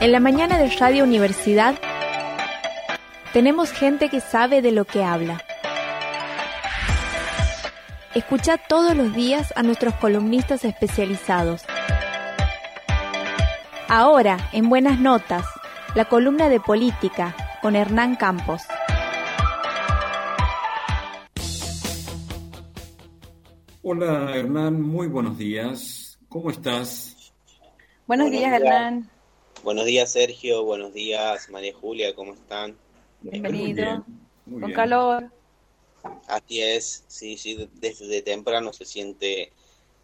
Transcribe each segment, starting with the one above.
En la mañana de Radio Universidad tenemos gente que sabe de lo que habla. Escucha todos los días a nuestros columnistas especializados. Ahora, en Buenas Notas, la columna de política con Hernán Campos. Hola Hernán, muy buenos días. ¿Cómo estás? Buenos, días, Hernán. Buenos días Sergio, buenos días María Julia, ¿cómo están? Bienvenido. Con calor. Así es, sí, sí, desde temprano se siente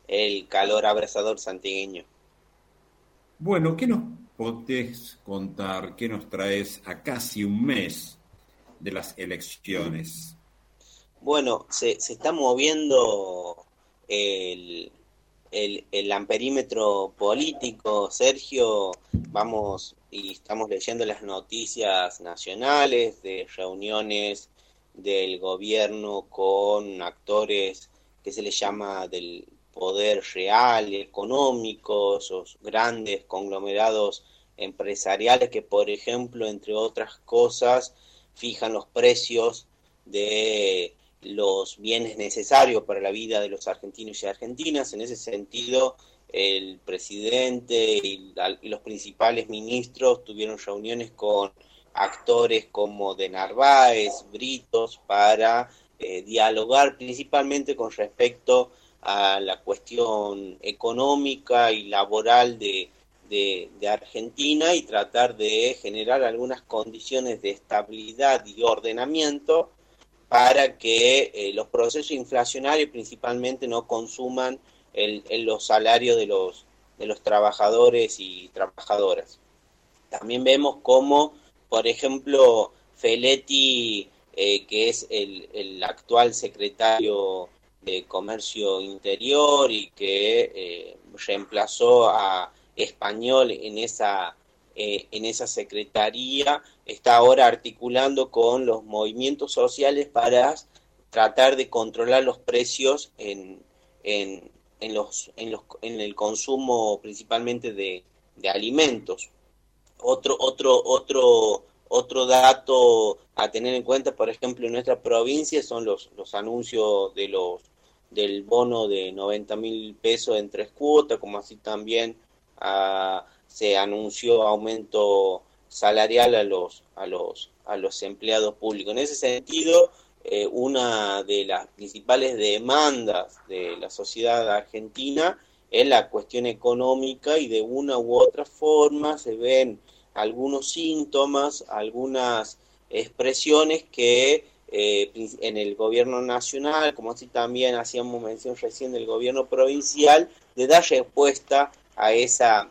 el calor abrasador santigueño. Bueno, ¿qué nos podés contar? ¿Qué nos traes a casi un mes de las elecciones? Bueno, se, se está moviendo el, el, el, amperímetro político, Sergio, vamos y estamos leyendo las noticias nacionales de reuniones del gobierno con actores que se les llama del poder real, económico, esos grandes conglomerados empresariales que, por ejemplo, entre otras cosas, fijan los precios de los bienes necesarios para la vida de los argentinos y argentinas. En ese sentido, el presidente y, los principales ministros tuvieron reuniones con actores como de Narváez, Britos, para eh, dialogar principalmente con respecto a la cuestión económica y laboral de, de, Argentina y tratar de generar algunas condiciones de estabilidad y ordenamiento para que eh, los procesos inflacionarios principalmente no consuman el, los salarios de los, de los trabajadores y trabajadoras. También vemos cómo por ejemplo, Feletti, eh, que es el, actual secretario de Comercio Interior y que eh, reemplazó a Español en esa, en esa secretaría, está ahora articulando con los movimientos sociales para tratar de controlar los precios en, en, en, los, en, los, en el consumo principalmente de, de alimentos. Otro, otro, otro, otro dato a tener en cuenta, por ejemplo, en nuestra provincia son los, los anuncios de los del bono de 90 mil pesos en tres cuotas, como así también ah, se anunció aumento salarial a los, a los, a los empleados públicos. En ese sentido, eh, una de las principales demandas de la sociedad argentina es la cuestión económica y de una u otra forma se ven algunos síntomas, algunas expresiones que eh, en el gobierno nacional, como así también hacíamos mención recién del gobierno provincial, de dar respuesta a esa,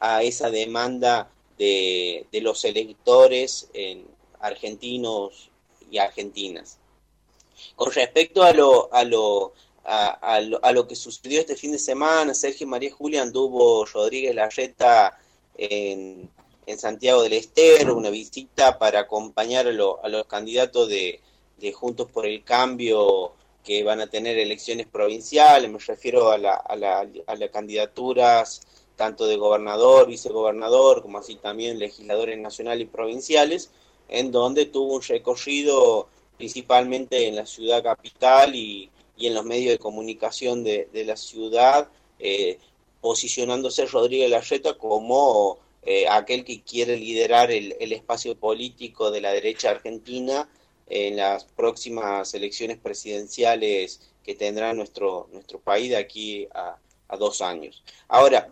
a esa demanda de, de los electores en argentinos y argentinas. Con respecto a lo, a lo, a, lo, que sucedió este fin de semana, Sergio María Julia anduvo Rodríguez Larreta en, en Santiago del Estero, una visita para acompañar a, los candidatos de, Juntos por el Cambio que van a tener elecciones provinciales, me refiero a, las candidaturas tanto de gobernador, vicegobernador, como así también legisladores nacionales y provinciales, en donde tuvo un recorrido principalmente en la ciudad capital y, en los medios de comunicación de, la ciudad, eh, posicionándose Rodríguez Larreta como eh, aquel que quiere liderar el, espacio político de la derecha argentina en las próximas elecciones presidenciales que tendrá nuestro, nuestro país de aquí a, dos años. Ahora,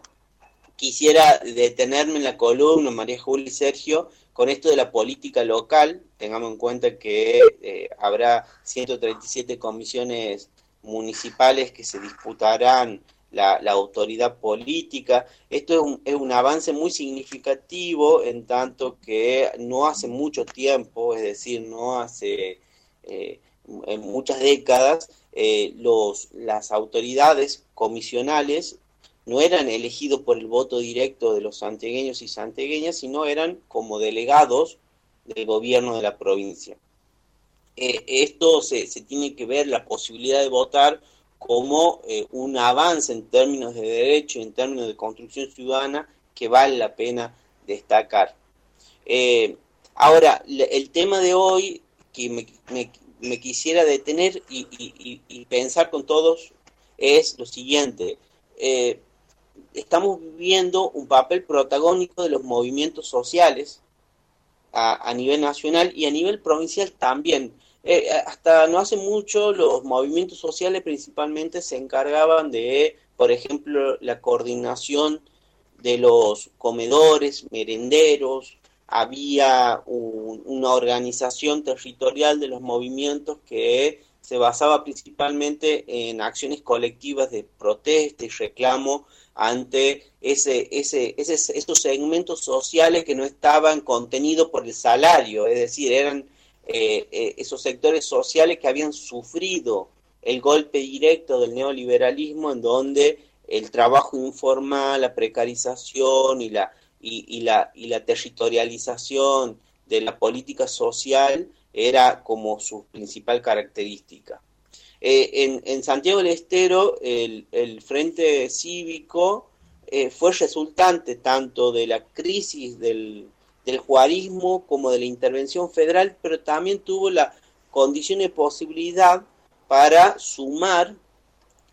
quisiera detenerme en la columna, María Julia y Sergio, con esto de la política local. Tengamos en cuenta que eh, habrá 137 comisiones municipales que se disputarán la, autoridad política. Esto es un, es un, avance muy significativo en tanto que no hace mucho tiempo, es decir, no hace eh, muchas décadas, eh, los, las autoridades comisionales no eran elegidos por el voto directo de los santegueños y santegueñas, sino eran como delegados del gobierno de la provincia. Eh, esto se, se tiene que ver la posibilidad de votar como eh, un avance en términos de derecho, en términos de construcción ciudadana, que vale la pena destacar. Eh, ahora, el tema de hoy que me, quisiera detener y, pensar con todos es lo siguiente. Estamos viviendo un papel protagónico de los movimientos sociales a, nivel nacional y a nivel provincial también. Eh, hasta no hace mucho los movimientos sociales principalmente se encargaban de, por ejemplo, la coordinación de los comedores, merenderos, había una organización territorial de los movimientos que se basaba principalmente en acciones colectivas de protesta y reclamo ante ese, ese, esos segmentos sociales que no estaban contenidos por el salario, es decir, eran eh, eh, esos sectores sociales que habían sufrido el golpe directo del neoliberalismo en donde el trabajo informal, la precarización y la, y, la, y la territorialización de la política social era como su principal característica. Eh, en, Santiago del Estero, el, Frente Cívico fue resultante tanto de la crisis del, del juarismo como de la intervención federal, pero también tuvo la condición de posibilidad para sumar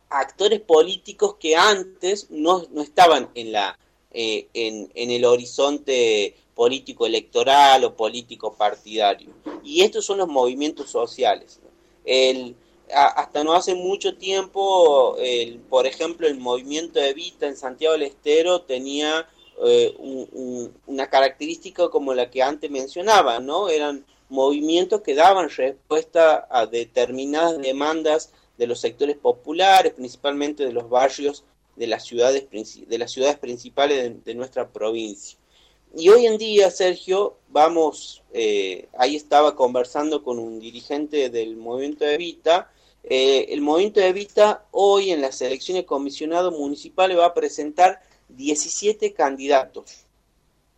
actores políticos que antes no, estaban en, la, eh, en, el horizonte político electoral o político partidario. Y estos son los movimientos sociales. El, hasta no hace mucho tiempo, el, por ejemplo, el movimiento Evita en Santiago del Estero tenía eh, una característica como la que antes mencionaba, ¿no? Eran movimientos que daban respuesta a determinadas demandas de los sectores populares, principalmente de los barrios de las ciudades, de las ciudades principales de, nuestra provincia. Y hoy en día, Sergio, vamos, eh, ahí estaba conversando con un dirigente del movimiento de Evita, eh, el movimiento Evita hoy en las elecciones de comisionado municipal va a presentar 17 candidatos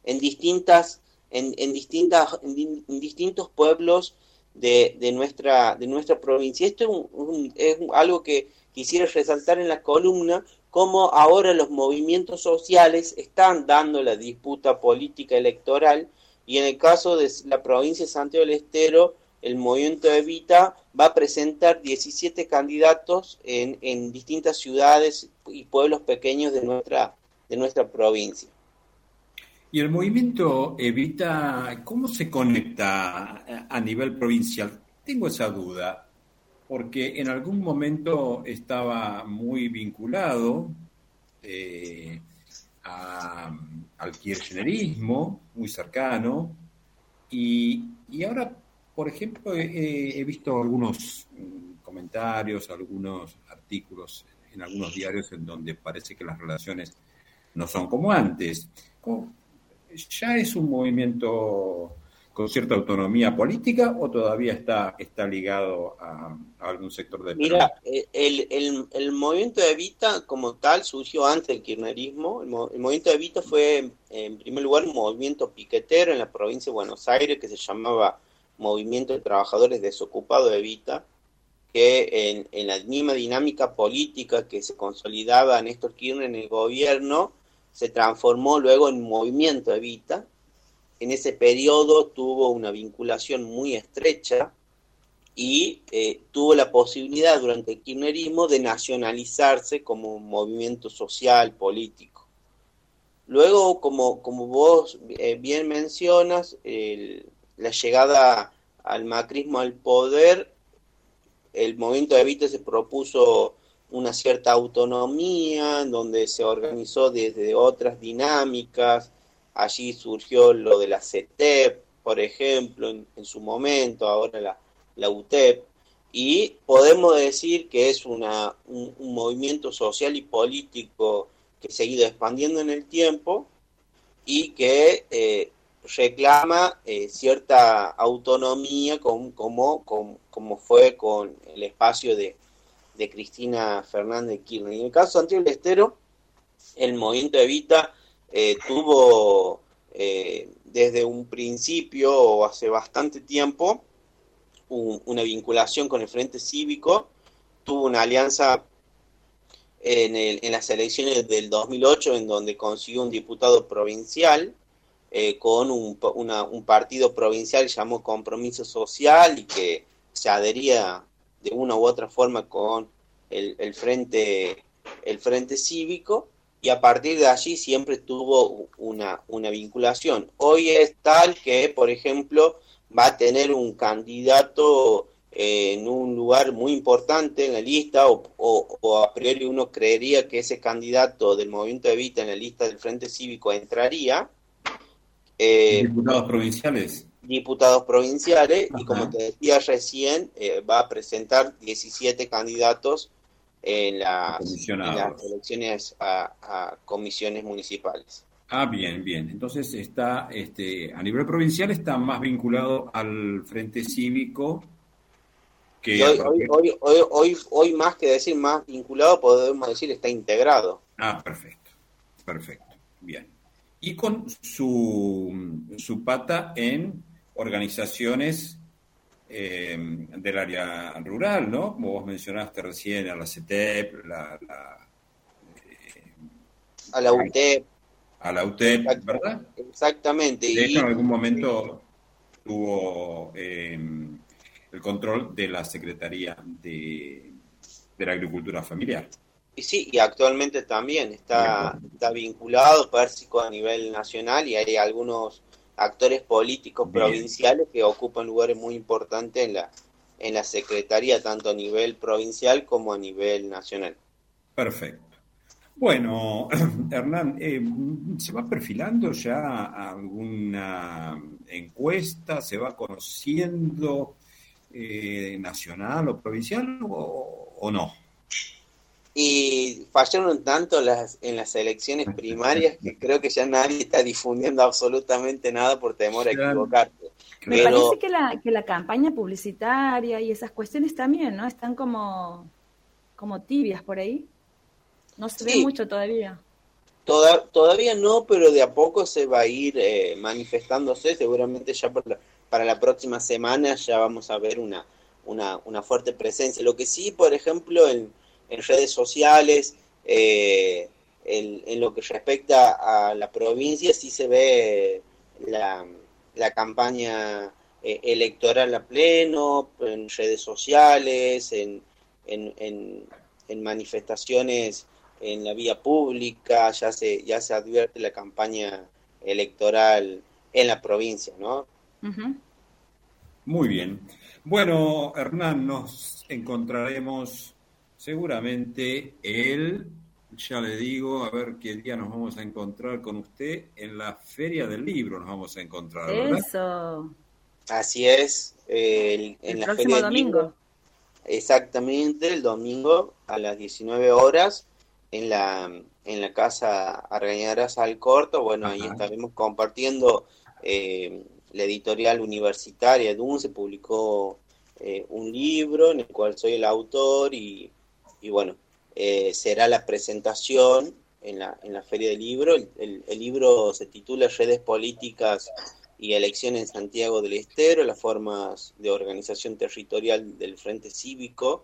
en distintas en, distintas en, distintos pueblos de, de, nuestra de nuestra provincia. Esto es, algo que quisiera resaltar en la columna como ahora los movimientos sociales están dando la disputa política electoral y en el caso de la provincia de Santiago del Estero el movimiento Evita va a presentar 17 candidatos en, en distintas ciudades y pueblos pequeños de nuestra de nuestra provincia. ¿Y el movimiento Evita, cómo se conecta a nivel provincial? Tengo esa duda, porque en algún momento estaba muy vinculado eh, al kirchnerismo, muy cercano, y, ahora, por ejemplo, he, visto algunos comentarios, algunos artículos en algunos diarios en donde parece que las relaciones no son como antes. ¿Ya es un movimiento con cierta autonomía política o todavía está, está ligado a, algún sector de... Mira, eh, el, el, movimiento de Evita como tal surgió antes del kirchnerismo. El, movimiento de Evita fue, en primer lugar, un movimiento piquetero en la provincia de Buenos Aires que se llamaba Movimiento de Trabajadores Desocupados de Evita que en, en, la misma dinámica política que se consolidaba Néstor Kirchner en el gobierno, se transformó luego en Movimiento Evita. En ese periodo tuvo una vinculación muy estrecha y eh, tuvo la posibilidad durante el kirchnerismo de nacionalizarse como un movimiento social, político. Luego, como, como vos eh, bien mencionas, la llegada al macrismo al poder, el movimiento de Evita se propuso una cierta autonomía, en donde se organizó desde otras dinámicas. Allí surgió lo de la CETEP, por ejemplo, en, su momento, ahora la, la, UTEP. Y podemos decir que es una, un, movimiento social y político que se ha ido expandiendo en el tiempo y que eh, reclama eh, cierta autonomía como, como, como fue con el espacio de, de Cristina Fernández Kirchner. en el caso de Santiago del Estero, el movimiento Evita eh, tuvo eh, desde un principio o hace bastante tiempo una vinculación con el Frente Cívico, tuvo una alianza en, el, en las elecciones del 2008 en donde consiguió un diputado provincial eh, con un, un partido provincial llamado Compromiso Social y que se adhería de una u otra forma con el, el, frente, el frente cívico y a partir de allí siempre tuvo una, una vinculación. Hoy es tal que, por ejemplo, va a tener un candidato en un lugar muy importante en la lista o, o, a priori uno creería que ese candidato del movimiento Evita en la lista del Frente Cívico entraría. Eh, diputados provinciales. Diputados provinciales y como te decía recién, eh, va a presentar 17 candidatos en las, elecciones a, comisiones municipales. Ah, bien, bien. Entonces está, este, a nivel provincial está más vinculado al Frente Cívico que... Hoy, hoy, hoy, hoy, hoy más que decir más vinculado, podemos decir está integrado. Ah, perfecto, perfecto, bien. Y con su, su pata en organizaciones eh, del área rural, ¿no? Como vos mencionaste recién, a la CETEP, la, eh, a la UTEP. A la UTEP, ¿verdad? Exactamente. De hecho, en algún momento tuvo eh, el control de la Secretaría de, de la Agricultura Familiar. Y sí, y actualmente también está, está vinculado, Pérsico, a nivel nacional y hay algunos actores políticos provinciales que ocupan lugares muy importantes en la, en la Secretaría, tanto a nivel provincial como a nivel nacional. Perfecto. Bueno, Hernán, eh, ¿se va perfilando ya alguna encuesta? ¿Se va conociendo eh, nacional o provincial o no? Y fallaron tanto las, en las elecciones primarias que creo que ya nadie está difundiendo absolutamente nada por temor a equivocarse. Me parece que la, que la campaña publicitaria y esas cuestiones también, ¿no? Están como, como tibias por ahí. No se ve mucho todavía. Toda, todavía no, pero de a poco se va a ir eh, manifestándose. Seguramente ya para la próxima semana ya vamos a ver una, una, una fuerte presencia. Lo que sí, por ejemplo, en en redes sociales, eh, en, lo que respecta a la provincia, sí se ve la, la campaña eh, electoral a pleno, en redes sociales, en, en, en, manifestaciones en la vía pública, ya se, ya se advierte la campaña electoral en la provincia, ¿no? Muy bien. Bueno, Hernán, nos encontraremos seguramente él, ya le digo, a ver qué día nos vamos a encontrar con usted, en la Feria del Libro nos vamos a encontrar. Eso. Así es, el, en la Feria domingo. exactamente, el domingo a las 19 horas en la, en la Casa Argañaras al Corto. Bueno, ahí estaremos compartiendo eh, la editorial universitaria se publicó eh, un libro en el cual soy el autor y y bueno, eh, será la presentación en la, en la Feria del Libro. El, libro se titula Redes Políticas y Elecciones en Santiago del Estero, las formas de organización territorial del Frente Cívico,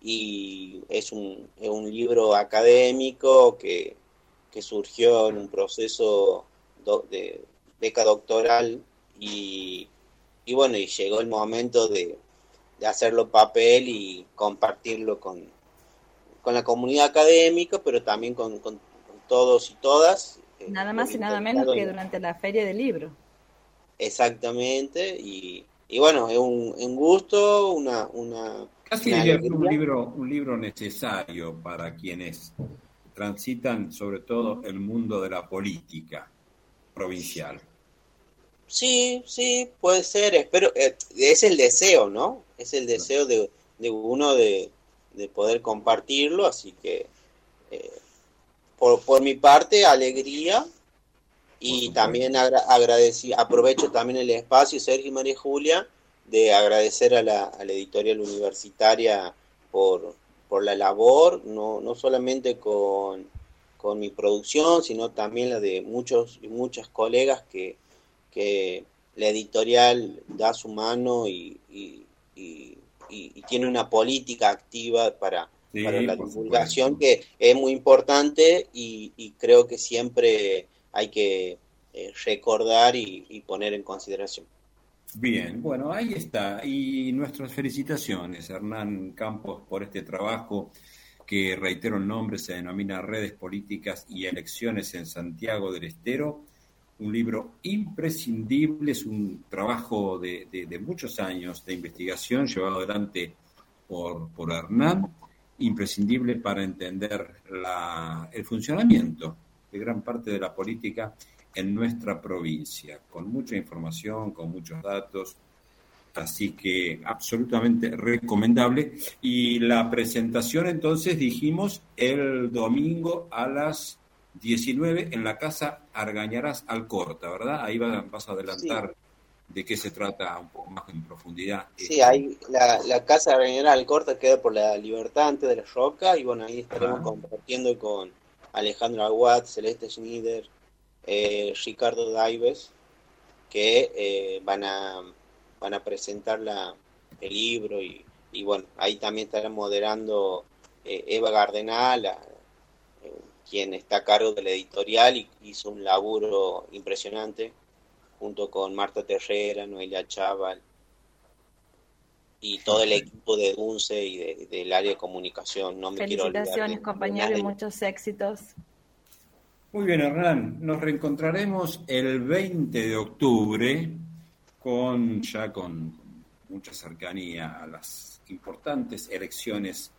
y es un, es un libro académico que, que, surgió en un proceso de beca doctoral y, y bueno, y llegó el momento de, de hacerlo papel y compartirlo con, con la comunidad académica, pero también con, todos y todas. Eh, nada más y nada menos que durante la feria del libro. Exactamente, y, bueno, es un, gusto, una... una Casi un libro, un libro necesario para quienes transitan sobre todo el mundo de la política provincial. Sí, sí, puede ser, espero, eh, es el deseo, ¿no? Es el deseo de, de uno de, de poder compartirlo, así que eh, por, por, mi parte, alegría. Y también agradecí, aprovecho también el espacio, Sergio y María Julia, de agradecer a la, a la editorial universitaria por, por la labor, no, no solamente con, con mi producción, sino también la de muchos y muchas colegas que, que la editorial da su mano y, y y, tiene una política activa para, la divulgación que es muy importante y, creo que siempre hay que eh, recordar y, poner en consideración. Bien, bueno, ahí está. Y nuestras felicitaciones, Hernán Campos, por este trabajo que, reitero el nombre, se denomina Redes Políticas y Elecciones en Santiago del Estero. Un libro imprescindible, es un trabajo de, muchos años de investigación llevado adelante por, por Hernán, imprescindible para entender la, el funcionamiento de gran parte de la política en nuestra provincia, con mucha información, con muchos datos, así que absolutamente recomendable. Y la presentación entonces dijimos el domingo a las 19 en la casa Argañarás Alcorta, ¿verdad? Ahí vas a adelantar de qué se trata un poco más en profundidad. Sí, ahí la, la casa Argañarás Alcorta queda por la Libertad antes de la Roca y bueno, ahí estaremos compartiendo con Alejandro Aguad, Celeste Schneider, eh, Ricardo Daives, que eh, van a van a presentar la, el libro y, bueno, ahí también estará moderando eh, Eva Gardenal, quien está a cargo de la editorial y hizo un laburo impresionante junto con Marta Terrera, Noelia Chaval y todo el equipo de DUNCE y del área de comunicación. No me Felicitaciones, compañeros, y muchos éxitos. Muy bien, Hernán. Nos reencontraremos el 20 de octubre con ya con mucha cercanía a las importantes elecciones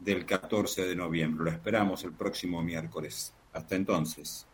del 14 de noviembre. Lo esperamos el próximo miércoles. Hasta entonces.